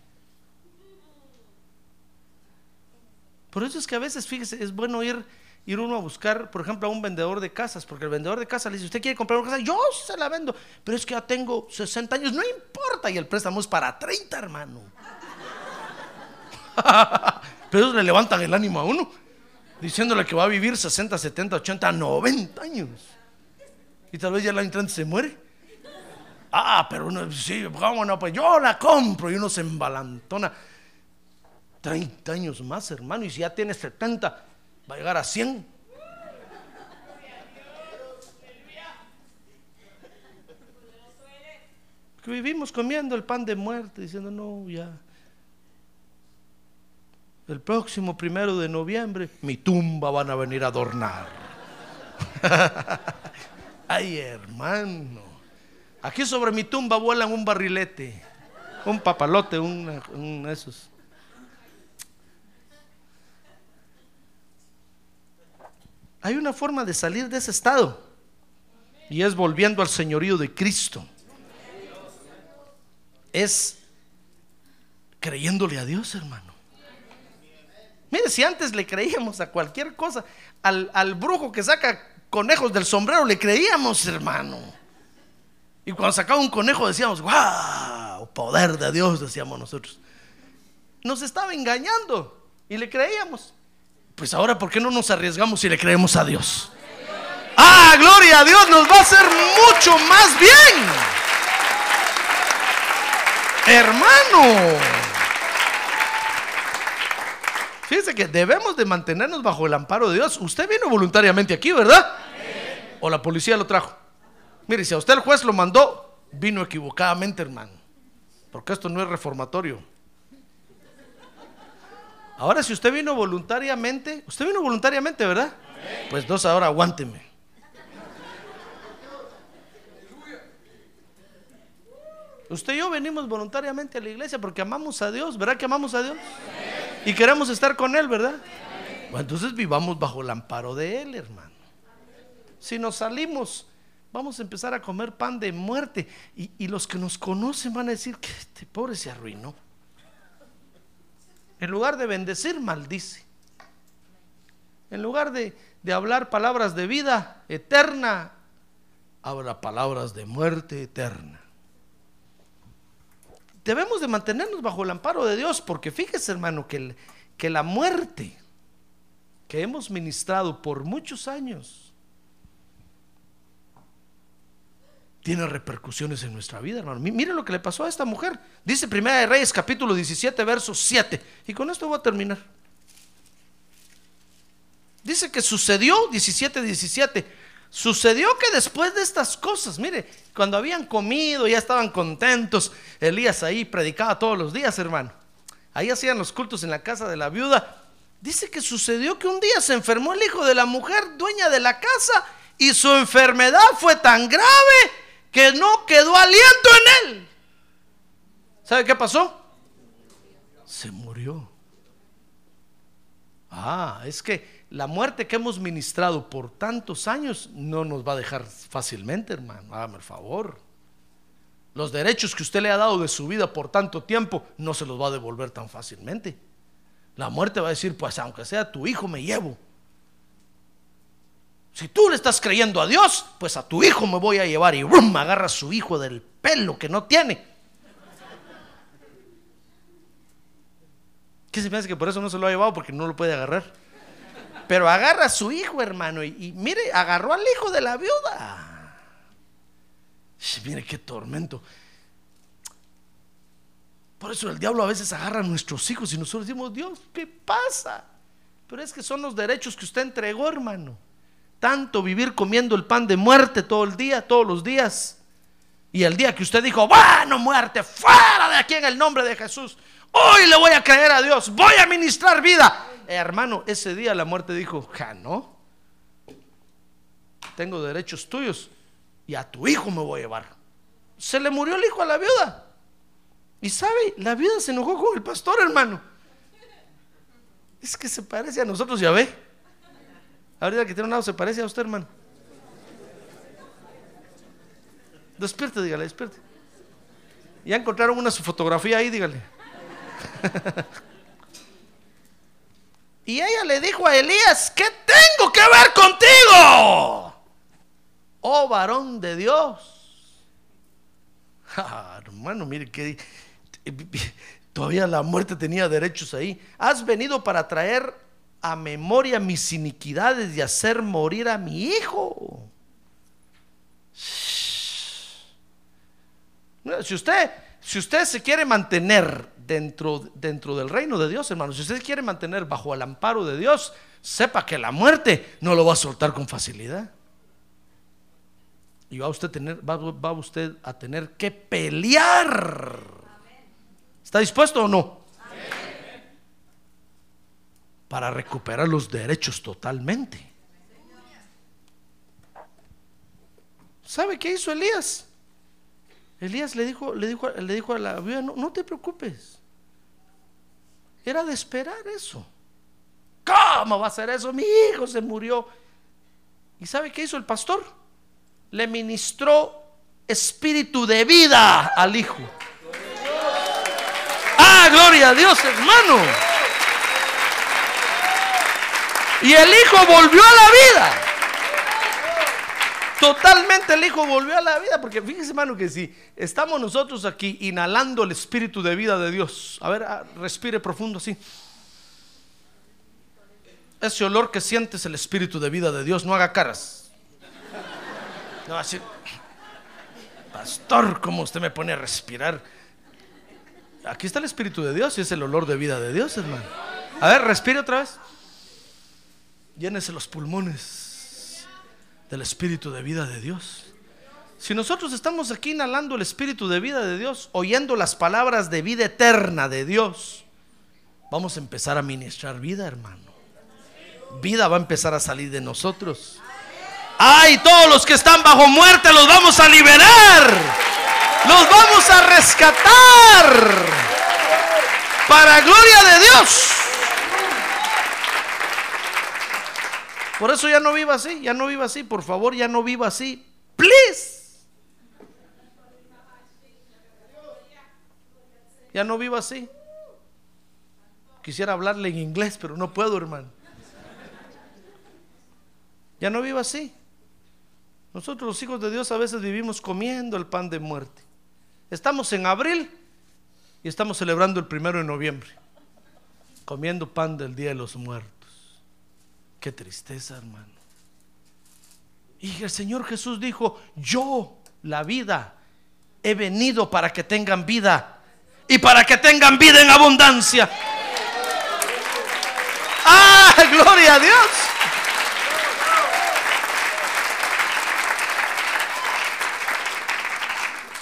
Por eso es que a veces, fíjese, es bueno ir, ir uno a buscar, por ejemplo, a un vendedor de casas, porque el vendedor de casas le dice, ¿usted quiere comprar una casa? Yo se la vendo, pero es que ya tengo 60 años, no importa, y el préstamo es para 30, hermano. pero ellos le levantan el ánimo a uno, diciéndole que va a vivir 60, 70, 80, 90 años. Y tal vez ya la entrante se muere. Ah, pero uno, sí, cómo no, pues yo la compro y uno se embalantona. 30 años más, hermano, y si ya tiene 70, va a llegar a 100. Que vivimos comiendo el pan de muerte, diciendo, no, ya. El próximo primero de noviembre, mi tumba van a venir a adornar. Ay, hermano. Aquí sobre mi tumba vuelan un barrilete, un papalote, un, un esos. Hay una forma de salir de ese estado y es volviendo al señorío de Cristo. Es creyéndole a Dios, hermano. Mire, si antes le creíamos a cualquier cosa, al, al brujo que saca conejos del sombrero le creíamos, hermano. Y cuando sacaba un conejo decíamos, wow, poder de Dios, decíamos nosotros. Nos estaba engañando y le creíamos. Pues ahora, ¿por qué no nos arriesgamos y le creemos a Dios? Ah, gloria a Dios, nos va a hacer mucho más bien. Hermano. Fíjese que debemos de mantenernos bajo el amparo de Dios. Usted vino voluntariamente aquí, ¿verdad? O la policía lo trajo. Mire, si a usted el juez lo mandó, vino equivocadamente, hermano. Porque esto no es reformatorio. Ahora, si usted vino voluntariamente, usted vino voluntariamente, ¿verdad? Pues dos, ahora aguánteme. Usted y yo venimos voluntariamente a la iglesia porque amamos a Dios, ¿verdad que amamos a Dios? Y queremos estar con Él, ¿verdad? Bueno, entonces vivamos bajo el amparo de Él, hermano. Si nos salimos, vamos a empezar a comer pan de muerte. Y, y los que nos conocen van a decir que este pobre se arruinó. En lugar de bendecir, maldice. En lugar de, de hablar palabras de vida eterna, habla palabras de muerte eterna. Debemos de mantenernos bajo el amparo de Dios, porque fíjese hermano que, que la muerte que hemos ministrado por muchos años tiene repercusiones en nuestra vida, hermano. Mi- Miren lo que le pasó a esta mujer. Dice Primera de Reyes capítulo 17, verso 7. Y con esto voy a terminar. Dice que sucedió 17, 17. Sucedió que después de estas cosas, mire, cuando habían comido, ya estaban contentos. Elías ahí predicaba todos los días, hermano. Ahí hacían los cultos en la casa de la viuda. Dice que sucedió que un día se enfermó el hijo de la mujer dueña de la casa y su enfermedad fue tan grave que no quedó aliento en él. ¿Sabe qué pasó? Se murió. Ah, es que la muerte que hemos ministrado por tantos años no nos va a dejar fácilmente, hermano. Hágame el favor. Los derechos que usted le ha dado de su vida por tanto tiempo no se los va a devolver tan fácilmente. La muerte va a decir, pues aunque sea tu hijo me llevo. Si tú le estás creyendo a Dios, pues a tu hijo me voy a llevar y ¡brum! agarra a su hijo del pelo que no tiene. ¿Qué se piensa que por eso no se lo ha llevado? Porque no lo puede agarrar. Pero agarra a su hijo, hermano, y, mire, agarró al hijo de la viuda. Mire qué tormento. Por eso el diablo a veces agarra a nuestros hijos y nosotros decimos, Dios, ¿qué pasa? Pero es que son los derechos que usted entregó, hermano. Tanto vivir comiendo el pan de muerte todo el día, todos los días. Y el día que usted dijo, bueno, muerte, fuera de aquí en el nombre de Jesús. Hoy le voy a creer a Dios, voy a ministrar vida. Hermano, ese día la muerte dijo, ja, no. Tengo derechos tuyos y a tu hijo me voy a llevar. Se le murió el hijo a la viuda. Y sabe, la viuda se enojó con el pastor, hermano. Es que se parece a nosotros, ya ve. Ahorita que tiene un lado se parece a usted, hermano. Despierte, dígale, despierte. Ya encontraron una su fotografía ahí, dígale. y ella le dijo a Elías, ¿qué tengo que ver contigo? Oh varón de Dios. Ah, hermano, mire que todavía la muerte tenía derechos ahí. Has venido para traer a memoria mis iniquidades y hacer morir a mi hijo. Si usted, si usted se quiere mantener dentro, dentro del reino de Dios, hermano, si usted quiere mantener bajo el amparo de Dios, sepa que la muerte no lo va a soltar con facilidad. Y va usted, tener, va, va usted a tener que pelear. ¿Está dispuesto o no? Para recuperar los derechos totalmente. ¿Sabe qué hizo Elías? Elías le dijo, le dijo, le dijo a la viuda, no te preocupes. Era de esperar eso. ¿Cómo va a ser eso? Mi hijo se murió. ¿Y sabe qué hizo el pastor? Le ministró espíritu de vida al hijo. Ah, gloria a Dios, hermano. Y el hijo volvió a la vida. Totalmente el Hijo volvió a la vida, porque fíjese hermano que si estamos nosotros aquí inhalando el espíritu de vida de Dios, a ver, ah, respire profundo así. Ese olor que sientes el espíritu de vida de Dios, no haga caras. No así, pastor, ¿cómo usted me pone a respirar? Aquí está el espíritu de Dios y es el olor de vida de Dios, hermano. A ver, respire otra vez. Llénese los pulmones del Espíritu de vida de Dios. Si nosotros estamos aquí inhalando el Espíritu de vida de Dios, oyendo las palabras de vida eterna de Dios, vamos a empezar a ministrar vida, hermano. Vida va a empezar a salir de nosotros. Ay, todos los que están bajo muerte los vamos a liberar. Los vamos a rescatar. Para gloria de Dios. Por eso ya no viva así, ya no viva así, por favor, ya no viva así. Please. Ya no viva así. Quisiera hablarle en inglés, pero no puedo, hermano. Ya no viva así. Nosotros los hijos de Dios a veces vivimos comiendo el pan de muerte. Estamos en abril y estamos celebrando el primero de noviembre, comiendo pan del Día de los Muertos. Qué tristeza, hermano. Y el Señor Jesús dijo, yo, la vida, he venido para que tengan vida y para que tengan vida en abundancia. ¡Ah, gloria a Dios!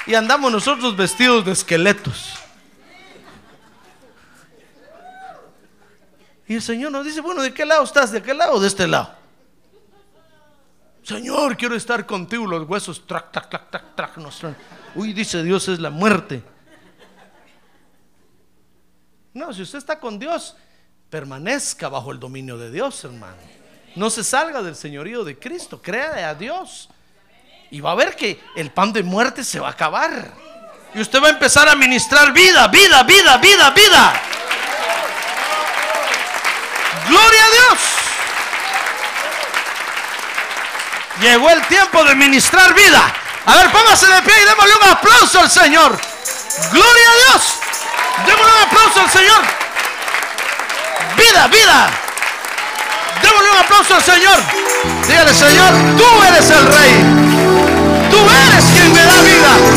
Y andamos nosotros vestidos de esqueletos. Y el Señor nos dice, bueno, ¿de qué lado estás? ¿De qué lado de este lado? Señor, quiero estar contigo. Los huesos, trac, trac, trac, trac, trac. Uy, dice Dios, es la muerte. No, si usted está con Dios, permanezca bajo el dominio de Dios, hermano. No se salga del señorío de Cristo, crea a Dios. Y va a ver que el pan de muerte se va a acabar. Y usted va a empezar a ministrar vida, vida, vida, vida, vida. Gloria a Dios. Llegó el tiempo de ministrar vida. A ver, póngase de pie y démosle un aplauso al Señor. Gloria a Dios. Démosle un aplauso al Señor. Vida, vida. Démosle un aplauso al Señor. Dígale, Señor, tú eres el Rey. Tú eres quien me da vida.